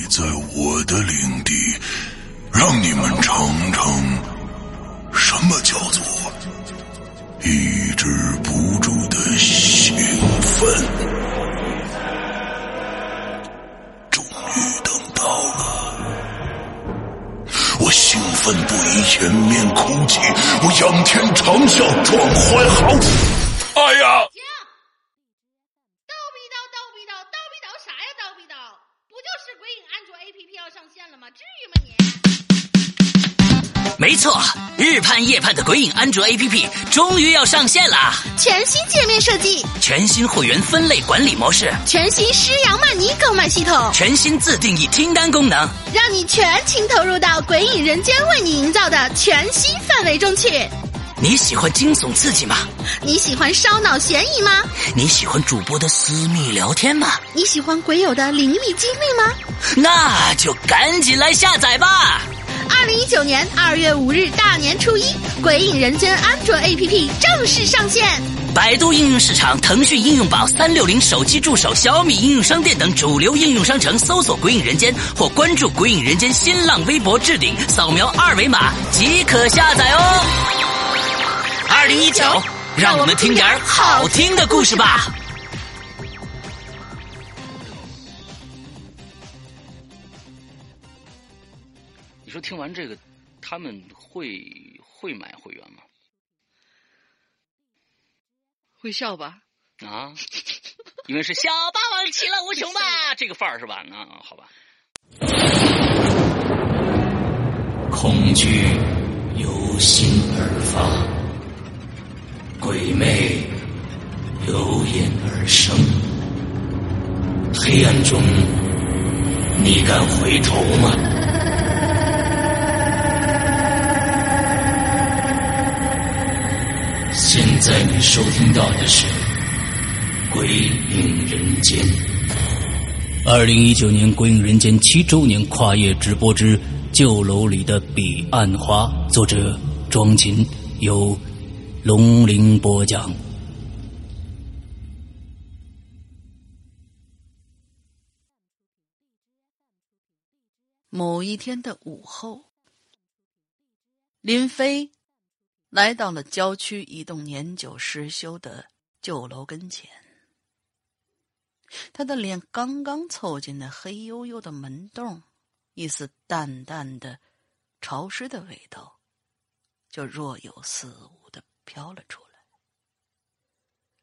你在我的领地，让你们尝了吗？至于吗你？没错，日盼夜盼的鬼影安卓 APP 终于要上线啦！全新界面设计，全新会员分类管理模式，全新施阳曼尼购买系统，全新自定义听单功能，让你全情投入到鬼影人间为你营造的全新氛围中去。你喜欢惊悚刺激吗？你喜欢烧脑悬疑吗？你喜欢主播的私密聊天吗？你喜欢鬼友的灵异经历吗？那就赶紧来下载吧！二零一九年二月五日大年初一，鬼影人间安卓 APP 正式上线。百度应用市场、腾讯应用宝、三六零手机助手、小米应用商店等主流应用商城搜索“鬼影人间”或关注“鬼影人间”新浪微博置顶，扫描二维码即可下载哦。二零一九，让我们听点儿好听的故事吧。你说听完这个，他们会会买会员吗？会笑吧？啊，因为是小霸王其乐无穷吧，这个范儿是吧？啊，好吧。恐惧鬼魅由眼而生。黑暗中，你敢回头吗？现在你收听到的是《鬼影人间》。二零一九年《鬼影人间》七周年跨夜直播之《旧楼里的彼岸花》，作者庄琴，由龙鳞播讲。某一天的午后，林飞来到了郊区一栋年久失修的旧楼跟前。他的脸刚刚凑近那黑黝黝的门洞，一丝淡淡的、潮湿的味道就若有似无飘了出来，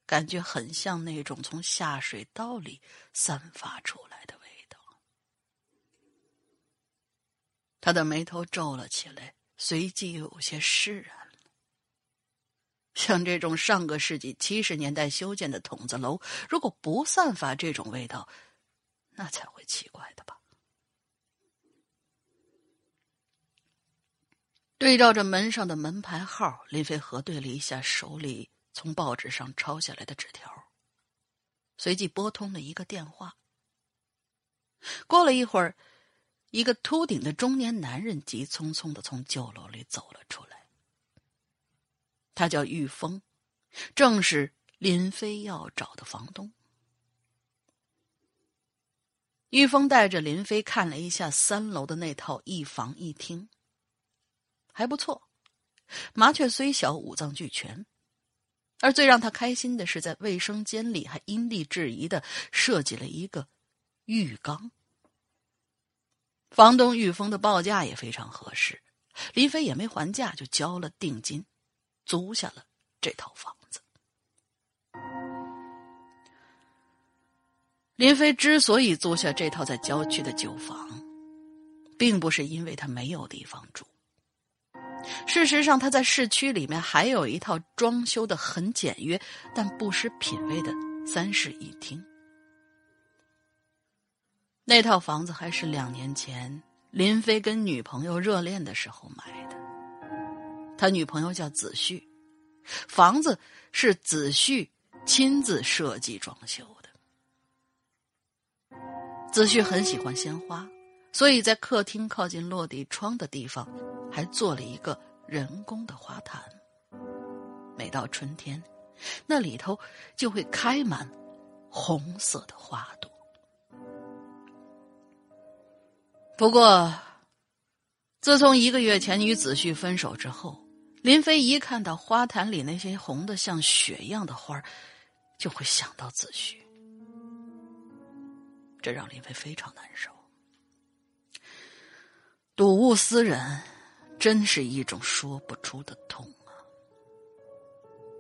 感觉很像那种从下水道里散发出来的味道。他的眉头皱了起来，随即又有些释然。像这种上个世纪七十年代修建的筒子楼，如果不散发这种味道，那才会奇怪的吧？对照着门上的门牌号，林飞核对了一下手里从报纸上抄下来的纸条，随即拨通了一个电话。过了一会儿。一个秃顶的中年男人急匆匆的从旧楼里走了出来。他叫玉峰，正是林飞要找的房东。玉峰带着林飞看了一下三楼的那套一房一厅，还不错，麻雀虽小，五脏俱全。而最让他开心的是，在卫生间里还因地制宜的设计了一个浴缸。房东玉峰的报价也非常合适，林飞也没还价，就交了定金，租下了这套房子。林飞之所以租下这套在郊区的旧房，并不是因为他没有地方住。事实上，他在市区里面还有一套装修的很简约但不失品味的三室一厅。那套房子还是两年前林飞跟女朋友热恋的时候买的。他女朋友叫子旭，房子是子旭亲自设计装修的。子旭很喜欢鲜花，所以在客厅靠近落地窗的地方，还做了一个人工的花坛。每到春天，那里头就会开满红色的花朵。不过，自从一个月前与子旭分手之后，林飞一看到花坛里那些红的像血一样的花就会想到子旭，这让林飞非常难受。睹物思人，真是一种说不出的痛啊！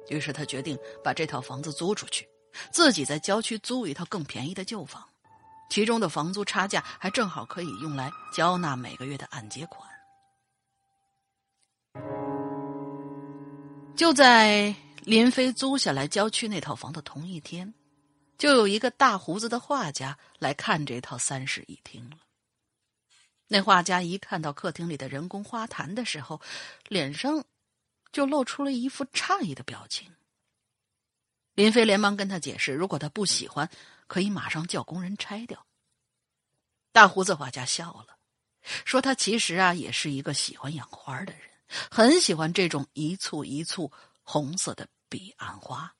于是他决定把这套房子租出去，自己在郊区租一套更便宜的旧房。其中的房租差价还正好可以用来交纳每个月的按揭款。就在林飞租下来郊区那套房的同一天，就有一个大胡子的画家来看这套三室一厅了。那画家一看到客厅里的人工花坛的时候，脸上就露出了一副诧异的表情。林飞连忙跟他解释，如果他不喜欢。可以马上叫工人拆掉。大胡子画家笑了，说：“他其实啊，也是一个喜欢养花的人，很喜欢这种一簇一簇红色的彼岸花。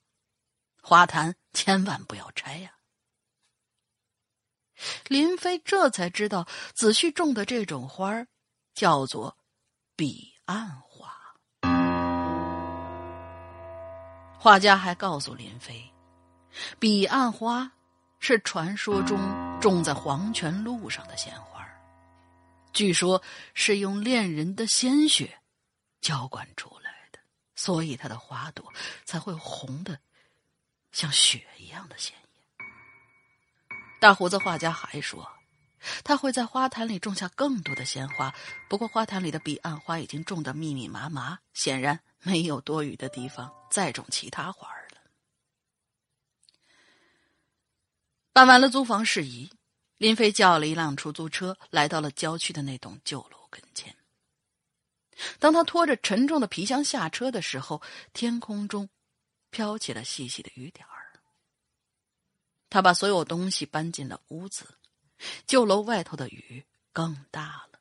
花坛千万不要拆呀！”林飞这才知道，子旭种的这种花叫做彼岸花。画家还告诉林飞，彼岸花。是传说中种在黄泉路上的鲜花，据说是用恋人的鲜血浇灌出来的，所以它的花朵才会红的像血一样的鲜。大胡子画家还说，他会在花坛里种下更多的鲜花，不过花坛里的彼岸花已经种得密密麻麻，显然没有多余的地方再种其他花儿了。办完了租房事宜，林飞叫了一辆出租车，来到了郊区的那栋旧楼跟前。当他拖着沉重的皮箱下车的时候，天空中飘起了细细的雨点。他把所有东西搬进了屋子，旧楼外头的雨更大了，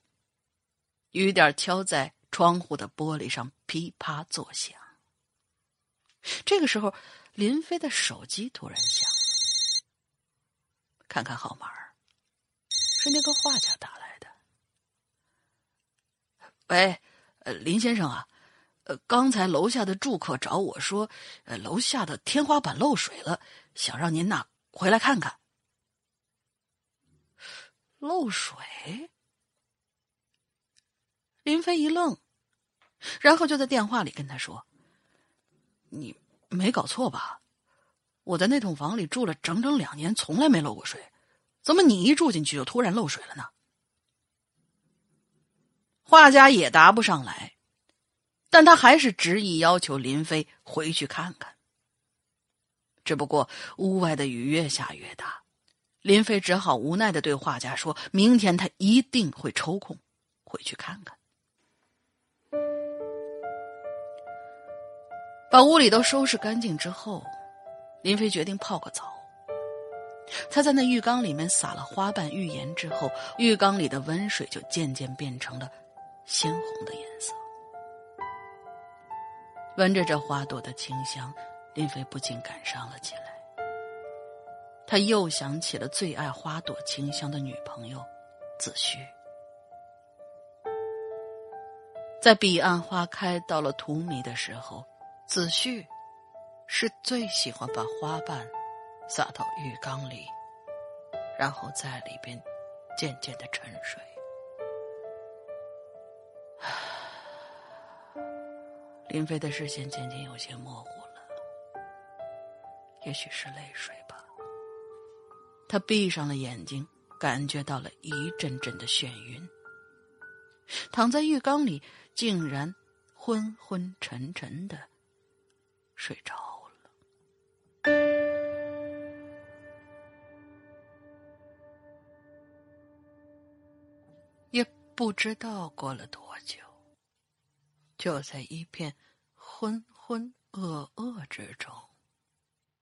雨点敲在窗户的玻璃上，噼啪作响。这个时候，林飞的手机突然响了。看看号码，是那个画家打来的。喂，呃，林先生啊，呃，刚才楼下的住客找我说，呃，楼下的天花板漏水了，想让您呐回来看看。漏水？林飞一愣，然后就在电话里跟他说：“你没搞错吧？”我在那栋房里住了整整两年，从来没漏过水，怎么你一住进去就突然漏水了呢？画家也答不上来，但他还是执意要求林飞回去看看。只不过屋外的雨越下越大，林飞只好无奈的对画家说：“明天他一定会抽空回去看看。”把屋里都收拾干净之后。林飞决定泡个澡。他在那浴缸里面撒了花瓣浴盐之后，浴缸里的温水就渐渐变成了鲜红的颜色。闻着这花朵的清香，林飞不禁感伤了起来。他又想起了最爱花朵清香的女朋友子虚。在彼岸花开到了荼蘼的时候，子旭。是最喜欢把花瓣撒到浴缸里，然后在里边渐渐的沉睡。林飞的视线渐渐有些模糊，也许是泪水吧。他闭上了眼睛，感觉到了一阵阵的眩晕，躺在浴缸里，竟然昏昏沉沉的睡着了。也。不知道过了多久，就在一片昏昏噩噩之中，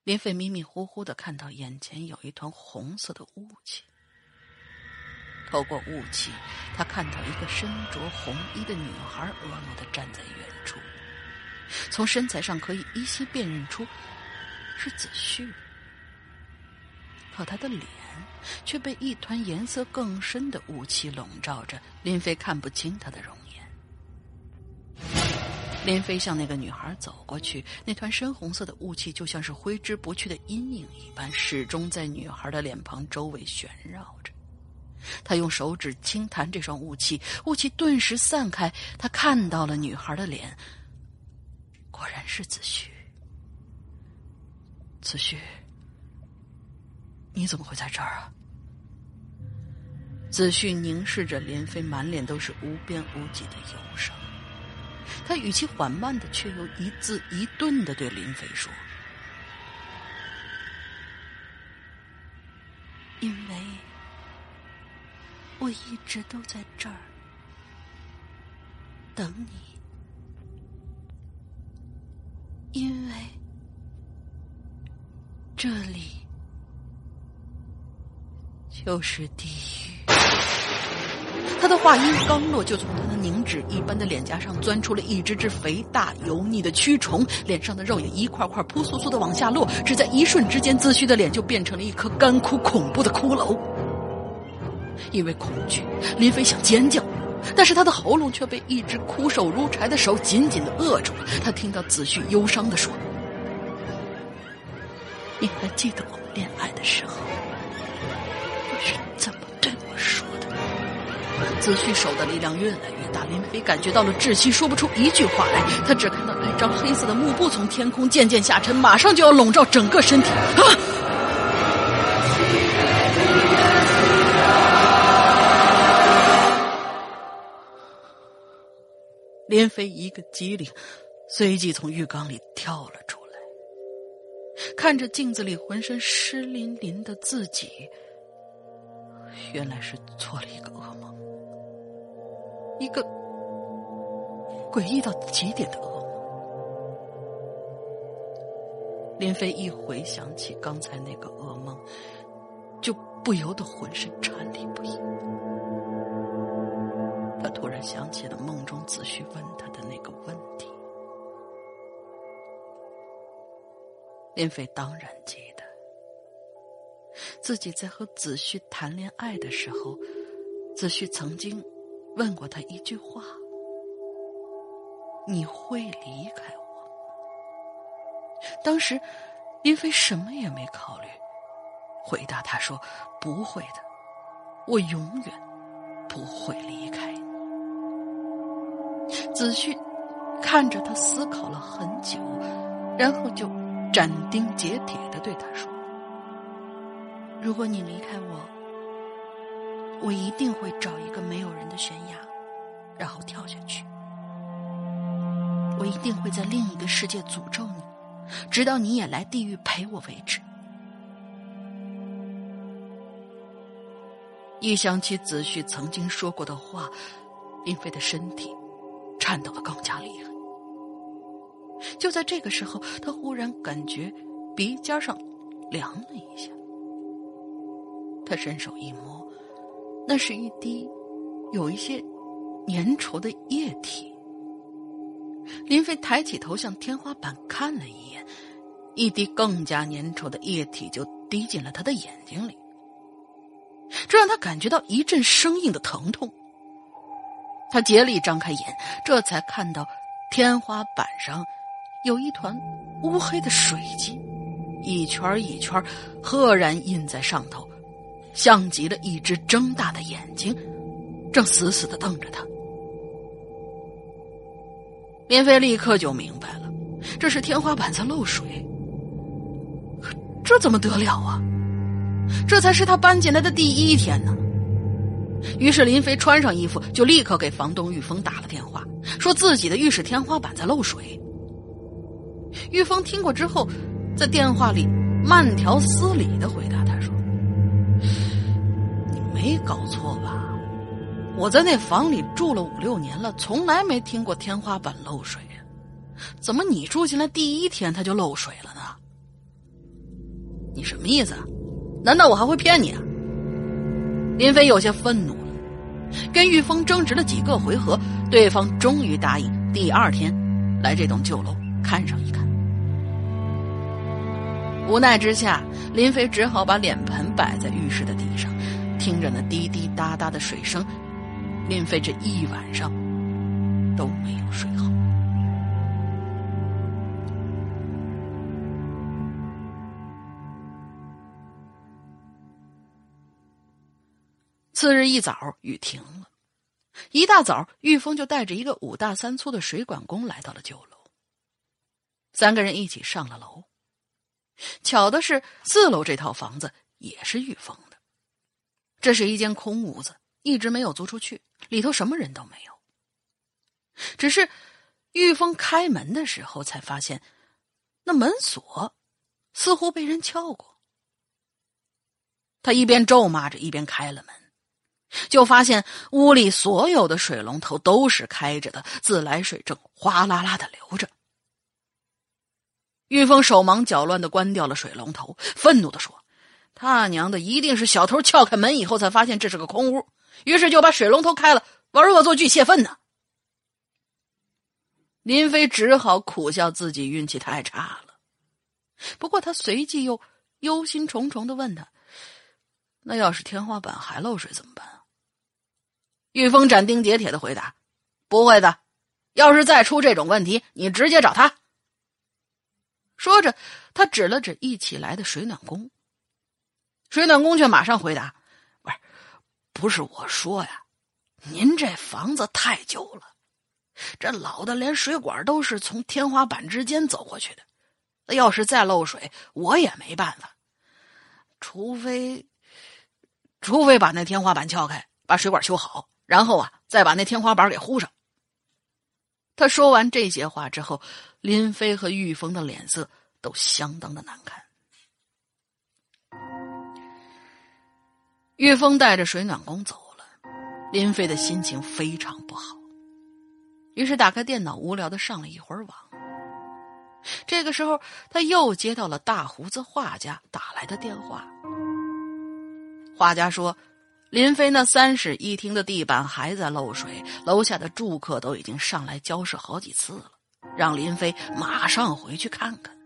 林飞迷迷糊糊的看到眼前有一团红色的雾气。透过雾气，他看到一个身着红衣的女孩婀娜的站在远处，从身材上可以依稀辨认出是子旭，可他的脸却被一团颜色更深的雾气笼罩着，林飞看不清他的容颜。林飞向那个女孩走过去，那团深红色的雾气就像是挥之不去的阴影一般，始终在女孩的脸庞周围旋绕着。他用手指轻弹这双雾气，雾气顿时散开。他看到了女孩的脸，果然是子旭。子旭，你怎么会在这儿啊？子旭凝视着林飞，满脸都是无边无际的忧伤。他语气缓慢的，却又一字一顿的对林飞说：“因为我一直都在这儿等你，因为这里就是地狱。”他的话音刚落，就从他的凝脂一般的脸颊上钻出了一只只肥大油腻的蛆虫，脸上的肉也一块块扑簌簌的往下落。只在一瞬之间，子虚的脸就变成了一颗干枯恐怖的骷髅。因为恐惧，林飞想尖叫，但是他的喉咙却被一只枯瘦如柴的手紧紧的扼住了。他听到子虚忧伤的说：“你还记得我们恋爱的时候，子旭手的力量越来越大，林飞感觉到了窒息，说不出一句话来。他只看到一张黑色的幕布从天空渐渐下沉，马上就要笼罩整个身体。啊！林飞一个机灵，随即从浴缸里跳了出来，看着镜子里浑身湿淋淋的自己，原来是做了一个噩梦。一个诡异到极点的噩梦。林飞一回想起刚才那个噩梦，就不由得浑身颤栗不已。他突然想起了梦中子虚问他的那个问题。林飞当然记得，自己在和子旭谈恋爱的时候，子旭曾经。问过他一句话：“你会离开我？”当时，林飞什么也没考虑，回答他说：“不会的，我永远不会离开。”子旭看着他，思考了很久，然后就斩钉截铁的对他说：“如果你离开我。”我一定会找一个没有人的悬崖，然后跳下去。我一定会在另一个世界诅咒你，直到你也来地狱陪我为止。一想起子旭曾经说过的话，林飞的身体颤抖的更加厉害。就在这个时候，他忽然感觉鼻尖上凉了一下，他伸手一摸。那是一滴有一些粘稠的液体。林飞抬起头向天花板看了一眼，一滴更加粘稠的液体就滴进了他的眼睛里，这让他感觉到一阵生硬的疼痛。他竭力张开眼，这才看到天花板上有一团乌黑的水迹，一圈一圈赫然印在上头。像极了一只睁大的眼睛，正死死的瞪着他。林飞立刻就明白了，这是天花板在漏水。这怎么得了啊？这才是他搬进来的第一天呢。于是林飞穿上衣服，就立刻给房东玉峰打了电话，说自己的浴室天花板在漏水。玉峰听过之后，在电话里慢条斯理的回答。没搞错吧？我在那房里住了五六年了，从来没听过天花板漏水。怎么你住进来第一天它就漏水了呢？你什么意思？难道我还会骗你啊？林飞有些愤怒了，跟玉峰争执了几个回合，对方终于答应第二天来这栋旧楼看上一看。无奈之下，林飞只好把脸盆摆在浴室的地上，听着那滴滴答答的水声，林飞这一晚上都没有睡好。次日一早，雨停了。一大早，玉峰就带着一个五大三粗的水管工来到了九楼。三个人一起上了楼。巧的是，四楼这套房子也是玉峰的。这是一间空屋子，一直没有租出去，里头什么人都没有。只是玉峰开门的时候，才发现那门锁似乎被人撬过。他一边咒骂着，一边开了门。就发现屋里所有的水龙头都是开着的，自来水正哗啦啦的流着。玉峰手忙脚乱的关掉了水龙头，愤怒的说：“他娘的，一定是小偷撬开门以后才发现这是个空屋，于是就把水龙头开了，玩恶作剧泄愤呢。”林飞只好苦笑自己运气太差了。不过他随即又忧心忡忡的问他：“那要是天花板还漏水怎么办？”玉峰斩钉截铁的回答：“不会的，要是再出这种问题，你直接找他。”说着，他指了指一起来的水暖工。水暖工却马上回答：“不是，不是我说呀，您这房子太旧了，这老的连水管都是从天花板之间走过去的。要是再漏水，我也没办法，除非，除非把那天花板撬开，把水管修好。”然后啊，再把那天花板给糊上。他说完这些话之后，林飞和玉峰的脸色都相当的难看。玉峰带着水暖工走了，林飞的心情非常不好。于是打开电脑，无聊的上了一会儿网。这个时候，他又接到了大胡子画家打来的电话。画家说。林飞那三室一厅的地板还在漏水，楼下的住客都已经上来交涉好几次了，让林飞马上回去看看。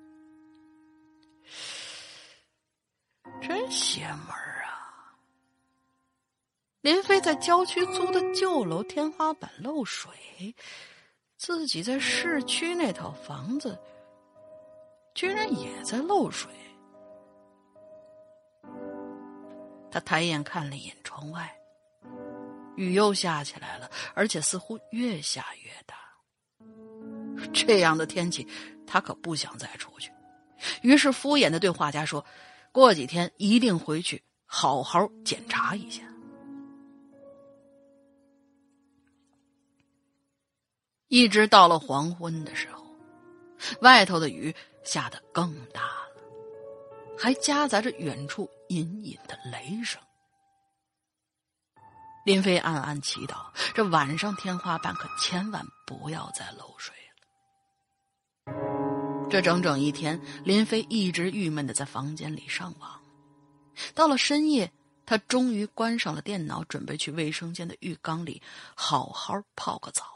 真邪门！林飞在郊区租的旧楼，天花板漏水，自己在市区那套房子居然也在漏水。他抬眼看了一眼窗外，雨又下起来了，而且似乎越下越大。这样的天气，他可不想再出去。于是敷衍的对画家说：“过几天一定回去好好检查一下。”一直到了黄昏的时候，外头的雨下得更大了，还夹杂着远处。隐隐的雷声，林飞暗暗祈祷：这晚上天花板可千万不要再漏水了。这整整一天，林飞一直郁闷的在房间里上网。到了深夜，他终于关上了电脑，准备去卫生间的浴缸里好好泡个澡。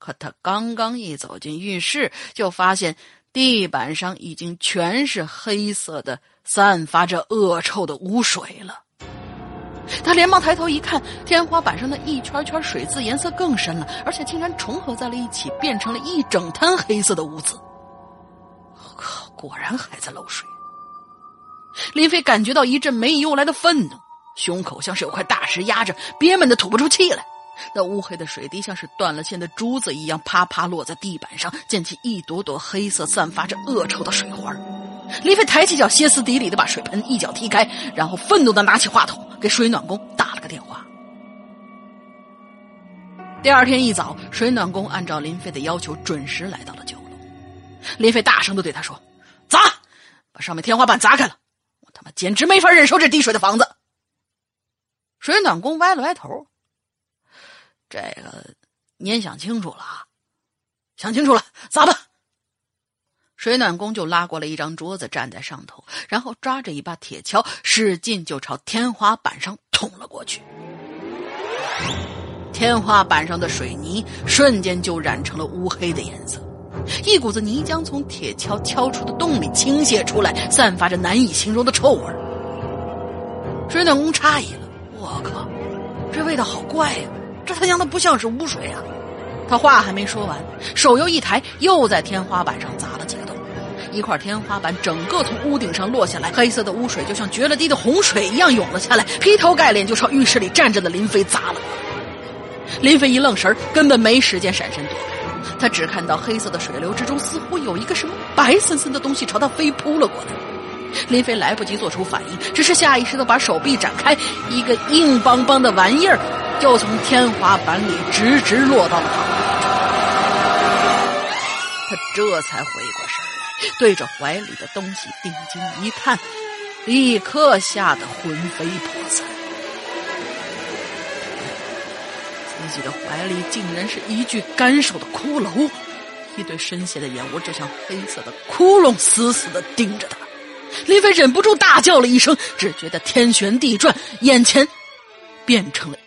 可他刚刚一走进浴室，就发现地板上已经全是黑色的。散发着恶臭的污水了，他连忙抬头一看，天花板上的一圈圈水渍颜色更深了，而且竟然重合在了一起，变成了一整滩黑色的污渍。靠，果然还在漏水。林飞感觉到一阵没由来的愤怒，胸口像是有块大石压着，憋闷的吐不出气来。那乌黑的水滴像是断了线的珠子一样，啪啪落在地板上，溅起一朵朵黑色、散发着恶臭的水花。林飞抬起脚，歇斯底里的把水盆一脚踢开，然后愤怒的拿起话筒给水暖工打了个电话。第二天一早，水暖工按照林飞的要求准时来到了九楼。林飞大声的对他说：“砸，把上面天花板砸开了！我他妈简直没法忍受这滴水的房子。”水暖工歪了歪头：“这个您想清楚了啊？想清楚了，砸吧。”水暖工就拉过了一张桌子，站在上头，然后抓着一把铁锹，使劲就朝天花板上捅了过去。天花板上的水泥瞬间就染成了乌黑的颜色，一股子泥浆从铁锹敲出的洞里倾泻出来，散发着难以形容的臭味水暖工诧异了：“我靠，这味道好怪呀！这他娘的不像是污水啊！”他话还没说完，手又一抬，又在天花板上砸了几个洞，一块天花板整个从屋顶上落下来，黑色的污水就像决了堤的洪水一样涌了下来，劈头盖脸就朝浴室里站着的林飞砸了。林飞一愣神根本没时间闪身躲开，他只看到黑色的水流之中似乎有一个什么白森森的东西朝他飞扑了过来。林飞来不及做出反应，只是下意识的把手臂展开，一个硬邦邦的玩意儿就从天花板里直直落到了他。他这才回过神来，对着怀里的东西定睛一看，立刻吓得魂飞魄散。自己的怀里竟然是一具干瘦的骷髅，一对深陷的眼窝就像黑色的窟窿，死死的盯着他。林飞忍不住大叫了一声，只觉得天旋地转，眼前变成了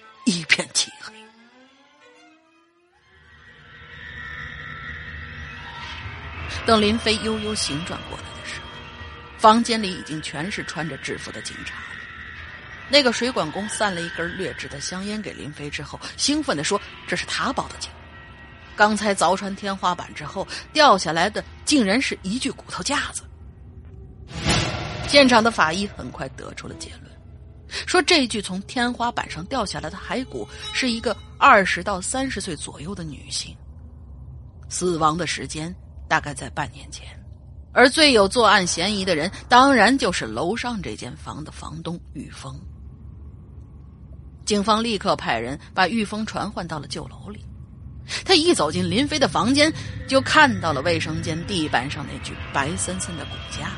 等林飞悠悠醒转过来的时候，房间里已经全是穿着制服的警察。那个水管工散了一根劣质的香烟给林飞之后，兴奋地说：“这是他报的警。刚才凿穿天花板之后掉下来的，竟然是一具骨头架子。”现场的法医很快得出了结论，说这具从天花板上掉下来的骸骨是一个二十到三十岁左右的女性，死亡的时间。大概在半年前，而最有作案嫌疑的人，当然就是楼上这间房的房东玉峰。警方立刻派人把玉峰传唤到了旧楼里。他一走进林飞的房间，就看到了卫生间地板上那具白森森的骨架。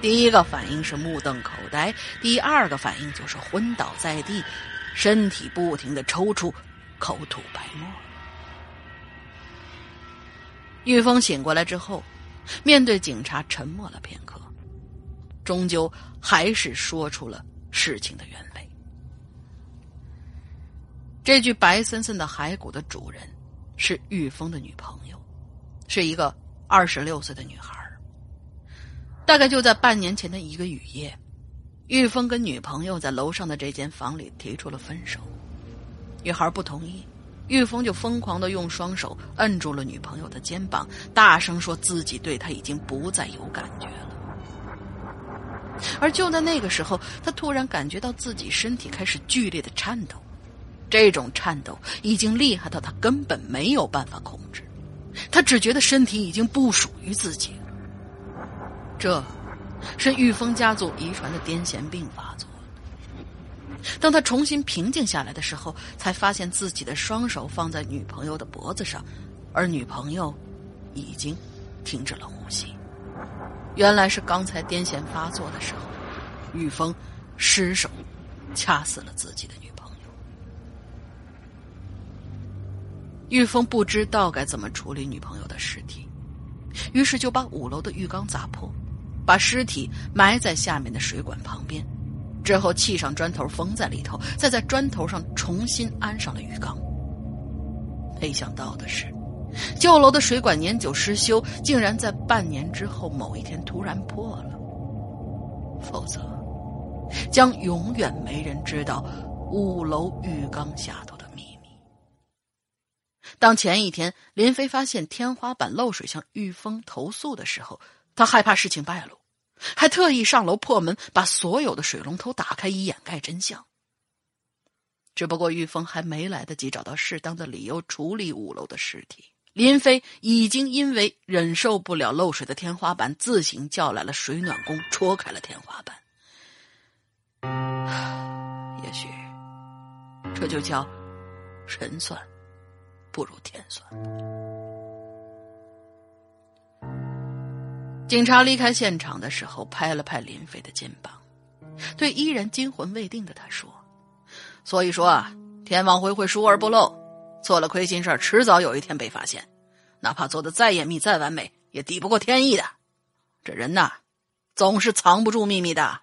第一个反应是目瞪口呆，第二个反应就是昏倒在地，身体不停的抽搐，口吐白沫。玉峰醒过来之后，面对警察沉默了片刻，终究还是说出了事情的原委。这具白森森的骸骨的主人是玉峰的女朋友，是一个二十六岁的女孩。大概就在半年前的一个雨夜，玉峰跟女朋友在楼上的这间房里提出了分手，女孩不同意。玉峰就疯狂的用双手摁住了女朋友的肩膀，大声说自己对她已经不再有感觉了。而就在那个时候，他突然感觉到自己身体开始剧烈的颤抖，这种颤抖已经厉害到他根本没有办法控制，他只觉得身体已经不属于自己。这，是玉峰家族遗传的癫痫病发作。当他重新平静下来的时候，才发现自己的双手放在女朋友的脖子上，而女朋友已经停止了呼吸。原来是刚才癫痫发作的时候，玉峰失手掐死了自己的女朋友。玉峰不知道该怎么处理女朋友的尸体，于是就把五楼的浴缸砸破，把尸体埋在下面的水管旁边。之后砌上砖头封在里头，再在砖头上重新安上了浴缸。没想到的是，旧楼的水管年久失修，竟然在半年之后某一天突然破了。否则，将永远没人知道五楼浴缸下头的秘密。当前一天林飞发现天花板漏水向玉峰投诉的时候，他害怕事情败露。还特意上楼破门，把所有的水龙头打开，以掩盖真相。只不过玉峰还没来得及找到适当的理由处理五楼的尸体，林飞已经因为忍受不了漏水的天花板，自行叫来了水暖工，戳开了天花板。也许，这就叫神算不如天算。警察离开现场的时候，拍了拍林飞的肩膀，对依然惊魂未定的他说：“所以说啊，天网恢恢，疏而不漏，做了亏心事迟早有一天被发现，哪怕做的再严密、再完美，也抵不过天意的。这人呐，总是藏不住秘密的。”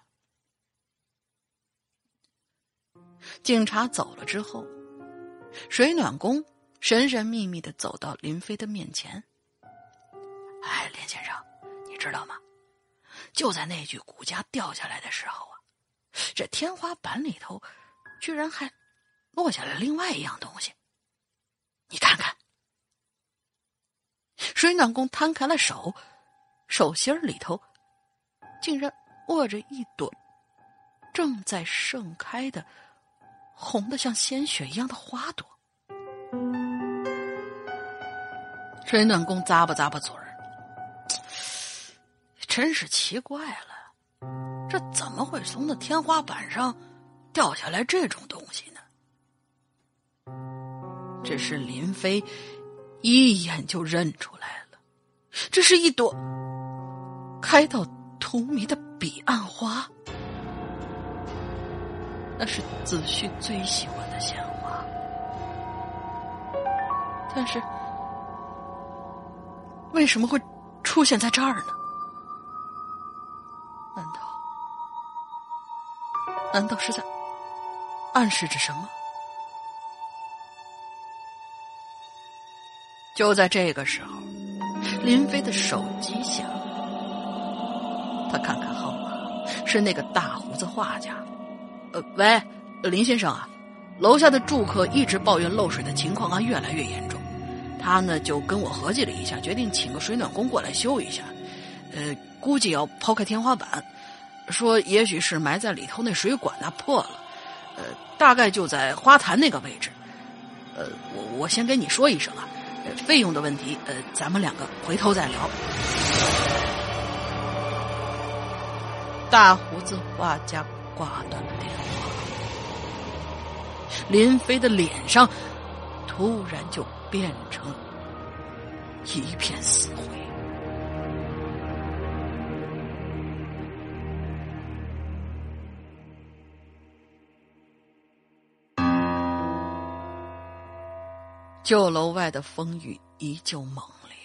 警察走了之后，水暖工神神秘秘的走到林飞的面前，哎，林先生知道吗？就在那具骨架掉下来的时候啊，这天花板里头居然还落下了另外一样东西。你看看，水暖工摊开了手，手心里头竟然握着一朵正在盛开的、红的像鲜血一样的花朵。水暖工咂巴咂巴嘴儿。真是奇怪了，这怎么会从那天花板上掉下来这种东西呢？这是林飞一眼就认出来了，这是一朵开到荼蘼的彼岸花，那是子旭最喜欢的鲜花，但是为什么会出现在这儿呢？难道是在暗示着什么？就在这个时候，林飞的手机响，他看看号码，是那个大胡子画家。呃，喂，林先生啊，楼下的住客一直抱怨漏水的情况啊越来越严重，他呢就跟我合计了一下，决定请个水暖工过来修一下。呃，估计要抛开天花板，说也许是埋在里头那水管那破了，呃，大概就在花坛那个位置。呃，我我先跟你说一声啊，费用的问题，呃，咱们两个回头再聊。大胡子画家挂断了电话，林飞的脸上突然就变成一片死灰。旧楼外的风雨依旧猛烈，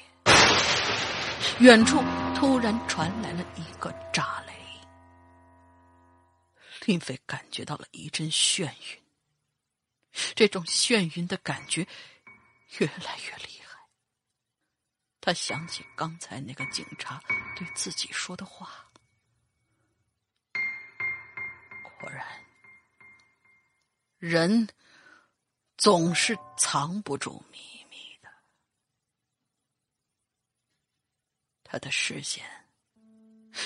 远处突然传来了一个炸雷，林飞感觉到了一阵眩晕，这种眩晕的感觉越来越厉害。他想起刚才那个警察对自己说的话，果然，人。总是藏不住秘密的。他的视线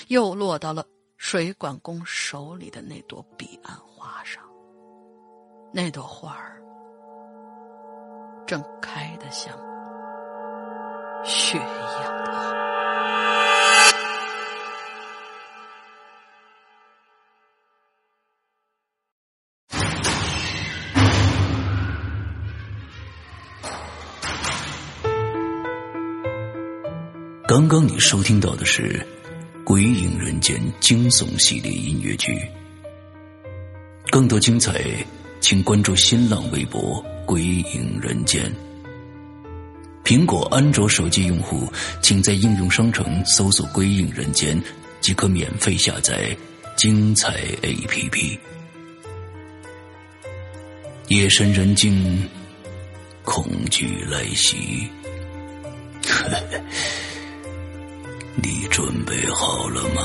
又落到了水管工手里的那朵彼岸花上，那朵花儿正开得像雪一样的红。刚刚你收听到的是《鬼影人间》惊悚系列音乐剧，更多精彩，请关注新浪微博“鬼影人间”。苹果、安卓手机用户，请在应用商城搜索“鬼影人间”，即可免费下载精彩 APP。夜深人静，恐惧来袭。呵呵。你准备好了吗？